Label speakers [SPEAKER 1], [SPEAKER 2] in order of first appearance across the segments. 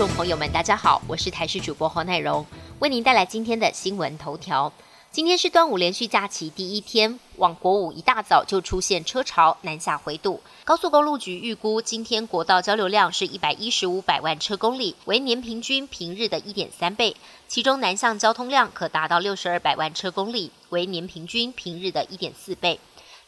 [SPEAKER 1] 众朋友们，大家好，我是台视主播黄乃荣，为您带来今天的新闻头条。今天是端午连续假期第一天，往国五一大早就出现车潮，南下回堵。高速公路局预估，今天国道交流量是一百一十五百万车公里，为年平均平日的一点三倍。其中南向交通量可达到六十二百万车公里，为年平均平日的一点四倍。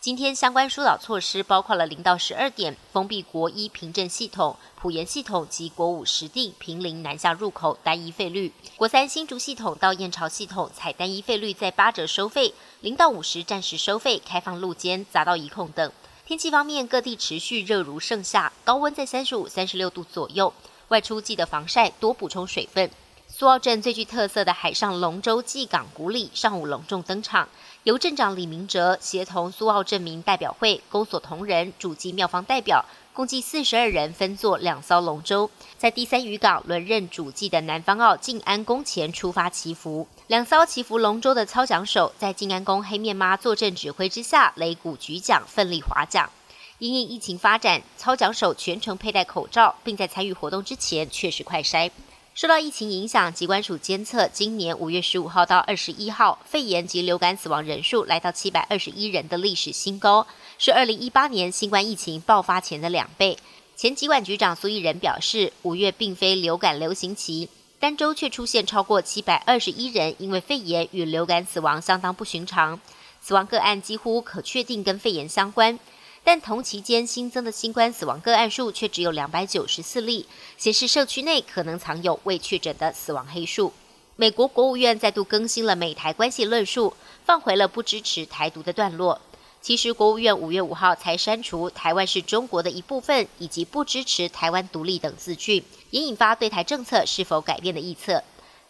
[SPEAKER 1] 今天相关疏导措施包括了零到十二点封闭国一凭证系统、普盐系统及国五实地平林南下入口单一费率；国三新竹系统到燕巢系统采单一费率在八折收费，零到五十暂时收费，开放路肩匝道一控等。天气方面，各地持续热如盛夏，高温在三十五、三十六度左右，外出记得防晒，多补充水分。苏澳镇最具特色的海上龙舟祭港古礼上午隆重登场，由镇长李明哲协同苏澳镇民代表会、公所同仁、主祭庙方代表，共计四十二人分坐两艘龙舟，在第三渔港轮任主祭的南方澳静安宫前出发祈福。两艘祈福龙舟的操桨手在静安宫黑面妈坐镇指挥之下，擂鼓举桨，奋力划桨。因应疫情发展，操桨手全程佩戴口罩，并在参与活动之前确实快筛。受到疫情影响，疾管署监测今年五月十五号到二十一号，肺炎及流感死亡人数来到七百二十一人的历史新高，是二零一八年新冠疫情爆发前的两倍。前疾管局长苏益仁表示，五月并非流感流行期，单周却出现超过七百二十一人因为肺炎与流感死亡，相当不寻常。死亡个案几乎可确定跟肺炎相关。但同期间新增的新冠死亡个案数却只有两百九十四例，显示社区内可能藏有未确诊的死亡黑数。美国国务院再度更新了美台关系论述，放回了不支持台独的段落。其实国务院五月五号才删除“台湾是中国的一部分”以及不支持台湾独立等字句，也引发对台政策是否改变的臆测。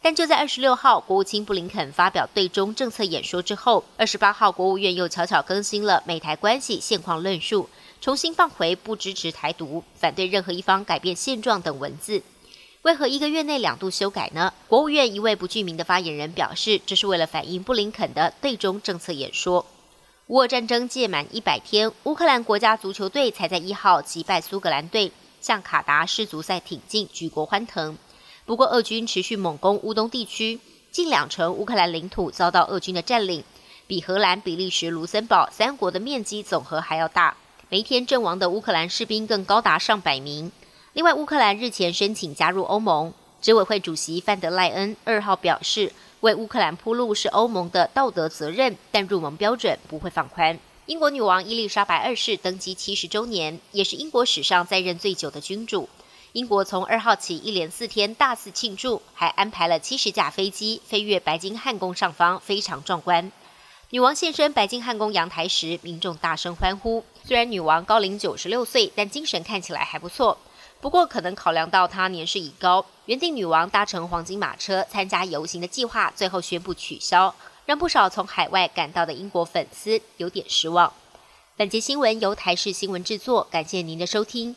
[SPEAKER 1] 但就在二十六号，国务卿布林肯发表对中政策演说之后，二十八号国务院又悄悄更新了美台关系现况论述，重新放回不支持台独、反对任何一方改变现状等文字。为何一个月内两度修改呢？国务院一位不具名的发言人表示，这是为了反映布林肯的对中政策演说。乌俄战争届满一百天，乌克兰国家足球队才在一号击败苏格兰队，向卡达世足赛挺进，举国欢腾。不过，俄军持续猛攻乌东地区，近两成乌克兰领土遭到俄军的占领，比荷兰、比利时、卢森堡三国的面积总和还要大。每天阵亡的乌克兰士兵更高达上百名。另外，乌克兰日前申请加入欧盟，执委会主席范德赖恩二号表示，为乌克兰铺路是欧盟的道德责任，但入盟标准不会放宽。英国女王伊丽莎白二世登基七十周年，也是英国史上在任最久的君主。英国从二号起一连四天大肆庆祝，还安排了七十架飞机飞越白金汉宫上方，非常壮观。女王现身白金汉宫阳台时，民众大声欢呼。虽然女王高龄九十六岁，但精神看起来还不错。不过，可能考量到她年事已高，原定女王搭乘黄金马车参加游行的计划，最后宣布取消，让不少从海外赶到的英国粉丝有点失望。本节新闻由台视新闻制作，感谢您的收听。